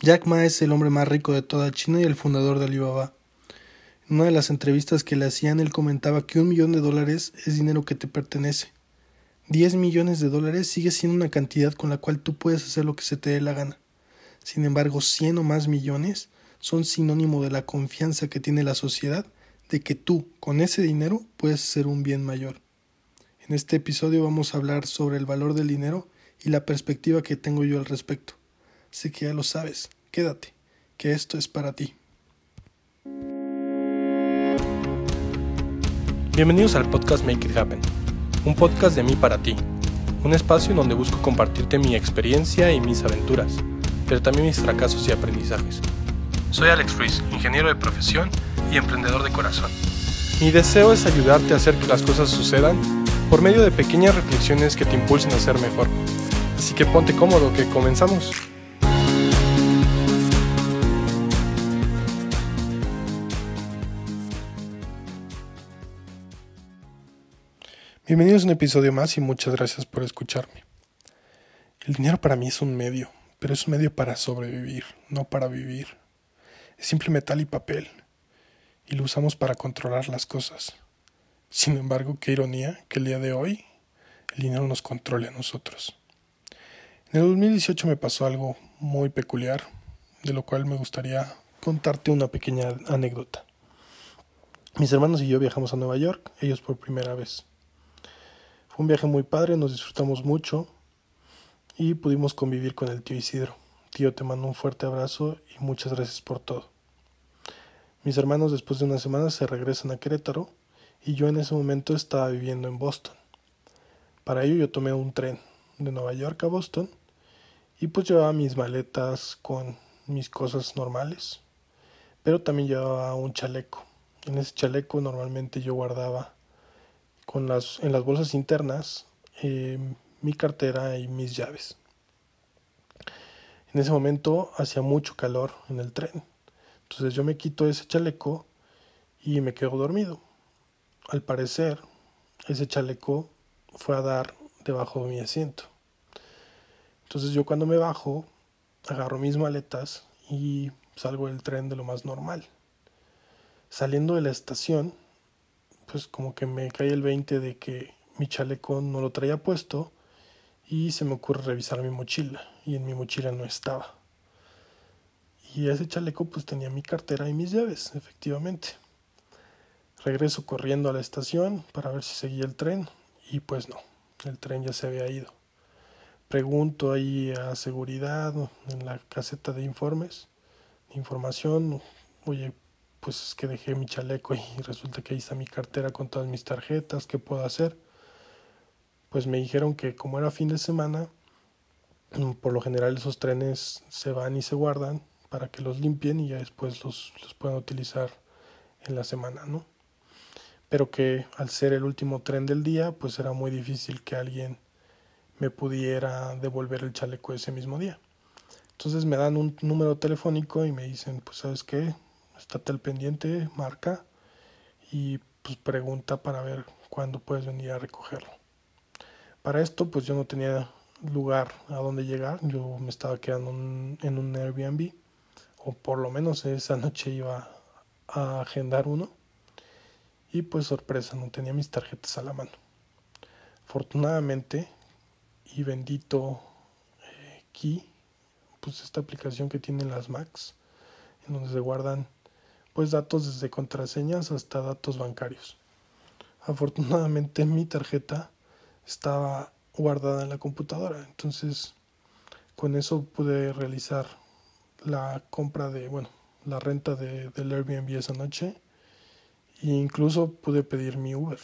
Jack Ma es el hombre más rico de toda China y el fundador de Alibaba. En una de las entrevistas que le hacían, él comentaba que un millón de dólares es dinero que te pertenece. Diez millones de dólares sigue siendo una cantidad con la cual tú puedes hacer lo que se te dé la gana. Sin embargo, cien o más millones son sinónimo de la confianza que tiene la sociedad de que tú, con ese dinero, puedes hacer un bien mayor. En este episodio vamos a hablar sobre el valor del dinero y la perspectiva que tengo yo al respecto. Sé que ya lo sabes, quédate, que esto es para ti. Bienvenidos al podcast Make It Happen, un podcast de mí para ti, un espacio donde busco compartirte mi experiencia y mis aventuras, pero también mis fracasos y aprendizajes. Soy Alex Ruiz, ingeniero de profesión y emprendedor de corazón. Mi deseo es ayudarte a hacer que las cosas sucedan por medio de pequeñas reflexiones que te impulsen a ser mejor. Así que ponte cómodo que comenzamos. Bienvenidos a un episodio más y muchas gracias por escucharme. El dinero para mí es un medio, pero es un medio para sobrevivir, no para vivir. Es simple metal y papel, y lo usamos para controlar las cosas. Sin embargo, qué ironía que el día de hoy el dinero nos controle a nosotros. En el 2018 me pasó algo muy peculiar, de lo cual me gustaría contarte una pequeña anécdota. Mis hermanos y yo viajamos a Nueva York, ellos por primera vez. Un viaje muy padre, nos disfrutamos mucho y pudimos convivir con el tío Isidro. Tío, te mando un fuerte abrazo y muchas gracias por todo. Mis hermanos después de una semana se regresan a Querétaro y yo en ese momento estaba viviendo en Boston. Para ello yo tomé un tren de Nueva York a Boston y pues llevaba mis maletas con mis cosas normales, pero también llevaba un chaleco. En ese chaleco normalmente yo guardaba con las, en las bolsas internas eh, mi cartera y mis llaves. En ese momento hacía mucho calor en el tren. Entonces yo me quito ese chaleco y me quedo dormido. Al parecer, ese chaleco fue a dar debajo de mi asiento. Entonces yo cuando me bajo, agarro mis maletas y salgo del tren de lo más normal. Saliendo de la estación, pues como que me cae el 20 de que mi chaleco no lo traía puesto y se me ocurre revisar mi mochila y en mi mochila no estaba. Y ese chaleco pues tenía mi cartera y mis llaves, efectivamente. Regreso corriendo a la estación para ver si seguía el tren y pues no, el tren ya se había ido. Pregunto ahí a seguridad en la caseta de informes, información, oye, pues es que dejé mi chaleco y resulta que ahí está mi cartera con todas mis tarjetas, ¿qué puedo hacer? Pues me dijeron que como era fin de semana, mm, por lo general esos trenes se van y se guardan para que los limpien y ya después los, los puedan utilizar en la semana, ¿no? Pero que al ser el último tren del día, pues era muy difícil que alguien me pudiera devolver el chaleco ese mismo día. Entonces me dan un número telefónico y me dicen, pues sabes qué, estate al pendiente, marca y pues pregunta para ver cuándo puedes venir a recogerlo. Para esto pues yo no tenía lugar a donde llegar, yo me estaba quedando en un Airbnb o por lo menos esa noche iba a agendar uno y pues sorpresa, no tenía mis tarjetas a la mano. Afortunadamente y bendito eh, Key, pues esta aplicación que tienen las Macs, en donde se guardan pues datos desde contraseñas hasta datos bancarios. Afortunadamente mi tarjeta estaba guardada en la computadora, entonces con eso pude realizar la compra de, bueno, la renta de, del Airbnb esa noche e incluso pude pedir mi Uber,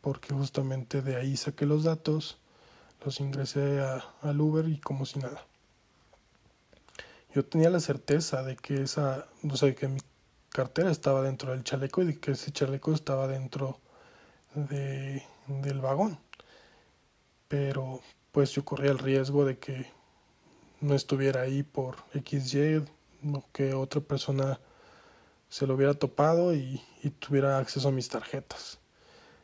porque justamente de ahí saqué los datos, los ingresé a, al Uber y como si nada. Yo tenía la certeza de que esa, o sea, que mi cartera estaba dentro del chaleco y que ese chaleco estaba dentro de, del vagón. Pero pues yo corría el riesgo de que no estuviera ahí por XY o que otra persona se lo hubiera topado y, y tuviera acceso a mis tarjetas.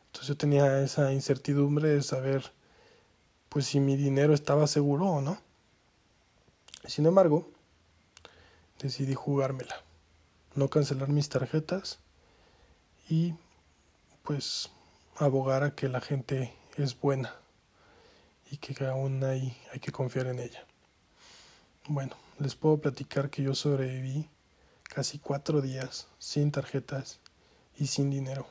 Entonces yo tenía esa incertidumbre de saber pues si mi dinero estaba seguro o no. Sin embargo, decidí jugármela, no cancelar mis tarjetas y pues abogar a que la gente es buena y que aún hay, hay que confiar en ella. Bueno, les puedo platicar que yo sobreviví casi cuatro días sin tarjetas y sin dinero.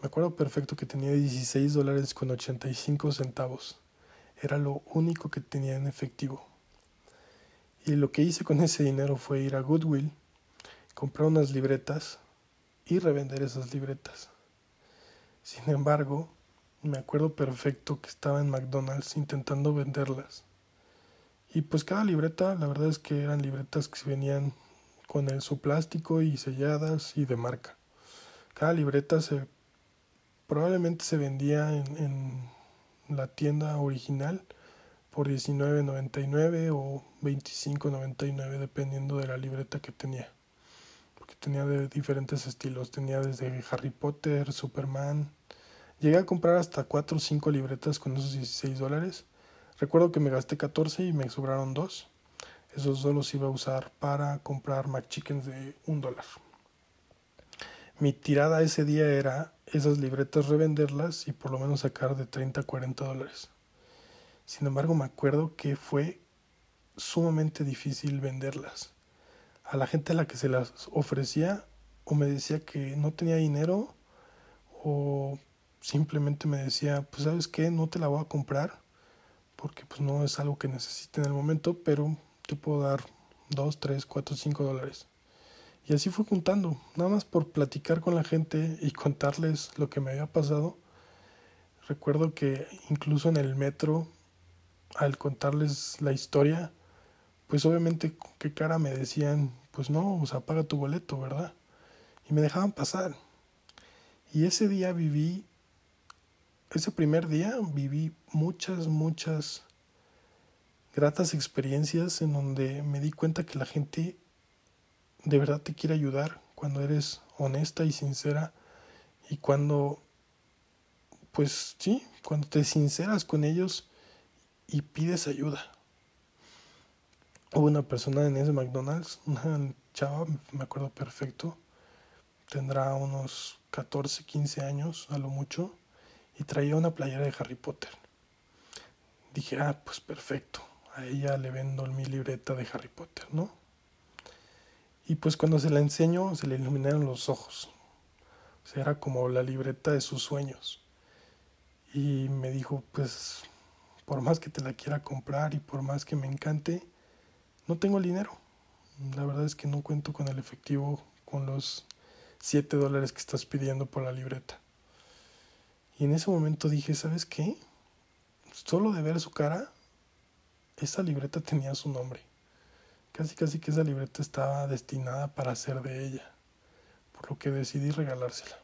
Me acuerdo perfecto que tenía 16 dólares con 85 centavos. Era lo único que tenía en efectivo. Y lo que hice con ese dinero fue ir a Goodwill, comprar unas libretas y revender esas libretas. Sin embargo, me acuerdo perfecto que estaba en McDonald's intentando venderlas. Y pues cada libreta, la verdad es que eran libretas que venían con el, su plástico y selladas y de marca. Cada libreta se probablemente se vendía en, la tienda original por $19.99 o $25.99 dependiendo de la libreta que tenía. Porque tenía de diferentes estilos. Tenía desde Harry Potter, Superman. Llegué a comprar hasta 4 o 5 libretas con esos 16 dólares. Recuerdo que me gasté 14 y me sobraron 2. Esos solo los iba a usar para comprar McChickens de 1 dólar. Mi tirada ese día era esas libretas revenderlas y por lo menos sacar de 30 a 40 dólares. Sin embargo, me acuerdo que fue sumamente difícil venderlas. A la gente a la que se las ofrecía o me decía que no tenía dinero o simplemente me decía, pues sabes qué, no te la voy a comprar porque pues no es algo que necesite en el momento, pero te puedo dar 2, 3, 4, 5 dólares. Y así fue juntando, nada más por platicar con la gente y contarles lo que me había pasado. Recuerdo que incluso en el metro, al contarles la historia, pues obviamente qué cara me decían, pues no, o sea, paga tu boleto, ¿verdad? Y me dejaban pasar. Y ese día viví, ese primer día viví muchas, muchas gratas experiencias en donde me di cuenta que la gente de verdad te quiere ayudar, cuando eres honesta y sincera y cuando, pues sí, cuando te sinceras con ellos y pides ayuda. Hubo una persona en ese McDonald's, una chava, me acuerdo perfecto, tendrá unos 14, 15 años a lo mucho, y traía una playera de Harry Potter. Dije, ah, pues perfecto, a ella le vendo mi libreta de Harry Potter, ¿no? Y pues cuando se la enseñó, se le iluminaron los ojos. O sea, era como la libreta de sus sueños. Y me dijo, pues, por más que te la quiera comprar y por más que me encante, no tengo el dinero. La verdad es que no cuento con el efectivo, con los 7 dólares que estás pidiendo por la libreta. Y en ese momento dije, ¿sabes qué? Solo de ver su cara, esa libreta tenía su nombre. Casi casi que esa libreta estaba destinada para ser de ella, por lo que decidí regalársela.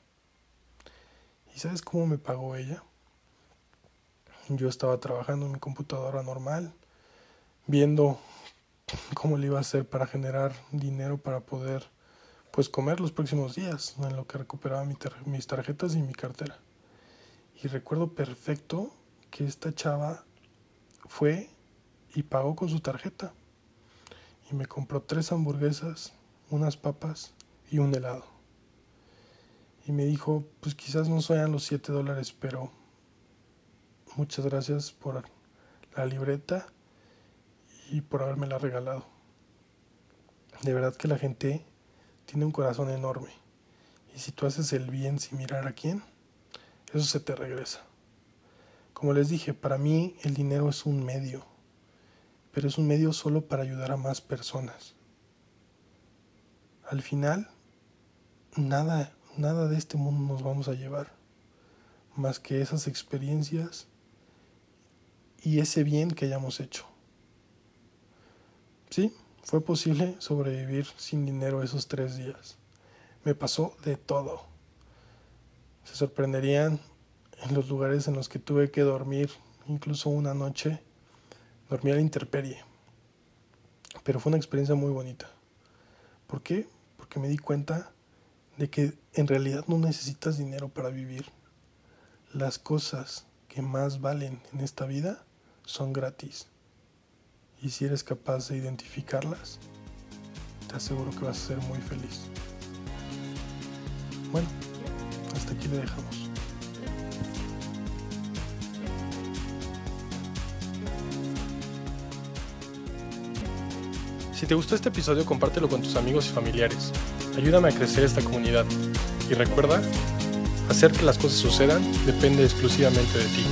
¿Y sabes cómo me pagó ella? Yo estaba trabajando en mi computadora normal, viendo cómo le iba a hacer para generar dinero para poder pues comer los próximos días, en lo que recuperaba mis tarjetas y mi cartera. Y recuerdo perfecto que esta chava fue y pagó con su tarjeta y me compró tres hamburguesas, unas papas y un helado. Y me dijo, pues quizás no sean los 7 dólares, pero muchas gracias por la libreta y por la regalado. De verdad que la gente tiene un corazón enorme. Y si tú haces el bien sin mirar a quién, eso se te regresa. Como les dije, para mí el dinero es un medio pero es un medio solo para ayudar a más personas. Al final, nada, nada de este mundo nos vamos a llevar, más que esas experiencias y ese bien que hayamos hecho. Sí, fue posible sobrevivir sin dinero esos tres días. Me pasó de todo. Se sorprenderían en los lugares en los que tuve que dormir incluso una noche dormí a la intemperie. Pero fue una experiencia muy bonita. ¿Por qué? Porque me di cuenta de que en realidad no necesitas dinero para vivir. Las cosas que más valen en esta vida son gratis. Y si eres capaz de identificarlas, te aseguro que vas a ser muy feliz. Bueno, hasta aquí le dejamos. Si te gustó este episodio, compártelo con tus amigos y familiares. Ayúdame a crecer esta comunidad. Y recuerda, hacer que las cosas sucedan depende exclusivamente de ti.